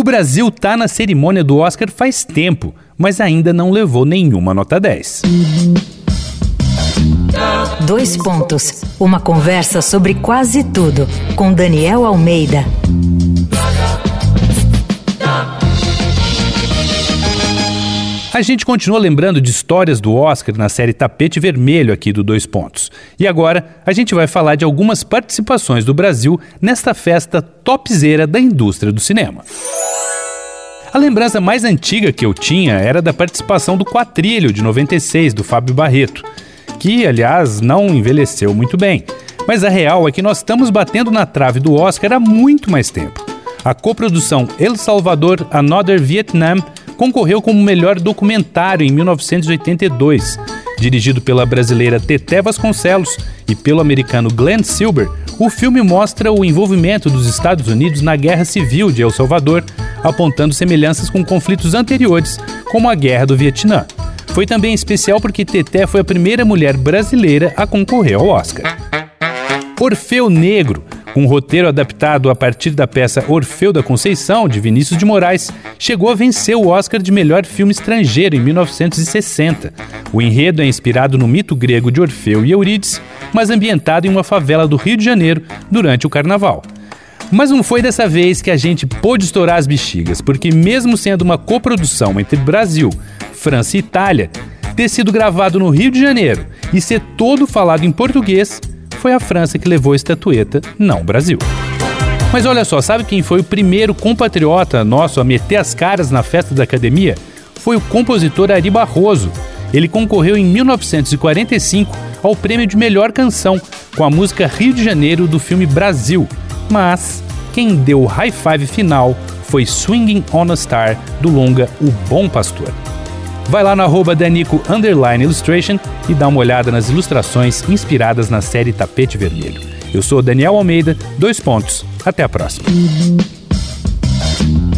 O Brasil tá na cerimônia do Oscar faz tempo, mas ainda não levou nenhuma nota 10. Dois pontos. Uma conversa sobre quase tudo com Daniel Almeida. A gente continua lembrando de histórias do Oscar na série Tapete Vermelho aqui do Dois Pontos. E agora a gente vai falar de algumas participações do Brasil nesta festa topzeira da indústria do cinema. A lembrança mais antiga que eu tinha era da participação do Quatrilho de 96 do Fábio Barreto, que aliás não envelheceu muito bem. Mas a real é que nós estamos batendo na trave do Oscar há muito mais tempo. A coprodução El Salvador Another Vietnam concorreu como melhor documentário em 1982. Dirigido pela brasileira Teté Vasconcelos e pelo americano Glenn Silber, o filme mostra o envolvimento dos Estados Unidos na Guerra Civil de El Salvador, apontando semelhanças com conflitos anteriores, como a Guerra do Vietnã. Foi também especial porque Teté foi a primeira mulher brasileira a concorrer ao Oscar. Orfeu Negro um roteiro adaptado a partir da peça Orfeu da Conceição, de Vinícius de Moraes, chegou a vencer o Oscar de melhor filme estrangeiro em 1960. O enredo é inspirado no mito grego de Orfeu e Eurídice, mas ambientado em uma favela do Rio de Janeiro durante o carnaval. Mas não foi dessa vez que a gente pôde estourar as bexigas, porque, mesmo sendo uma coprodução entre Brasil, França e Itália, ter sido gravado no Rio de Janeiro e ser todo falado em português foi a França que levou a estatueta, não o Brasil. Mas olha só, sabe quem foi o primeiro compatriota nosso a meter as caras na festa da academia? Foi o compositor Ari Barroso. Ele concorreu em 1945 ao prêmio de melhor canção com a música Rio de Janeiro do filme Brasil. Mas quem deu o high five final foi Swinging on a Star do longa O Bom Pastor. Vai lá no arroba Danico Illustration e dá uma olhada nas ilustrações inspiradas na série Tapete Vermelho. Eu sou Daniel Almeida, dois pontos. Até a próxima.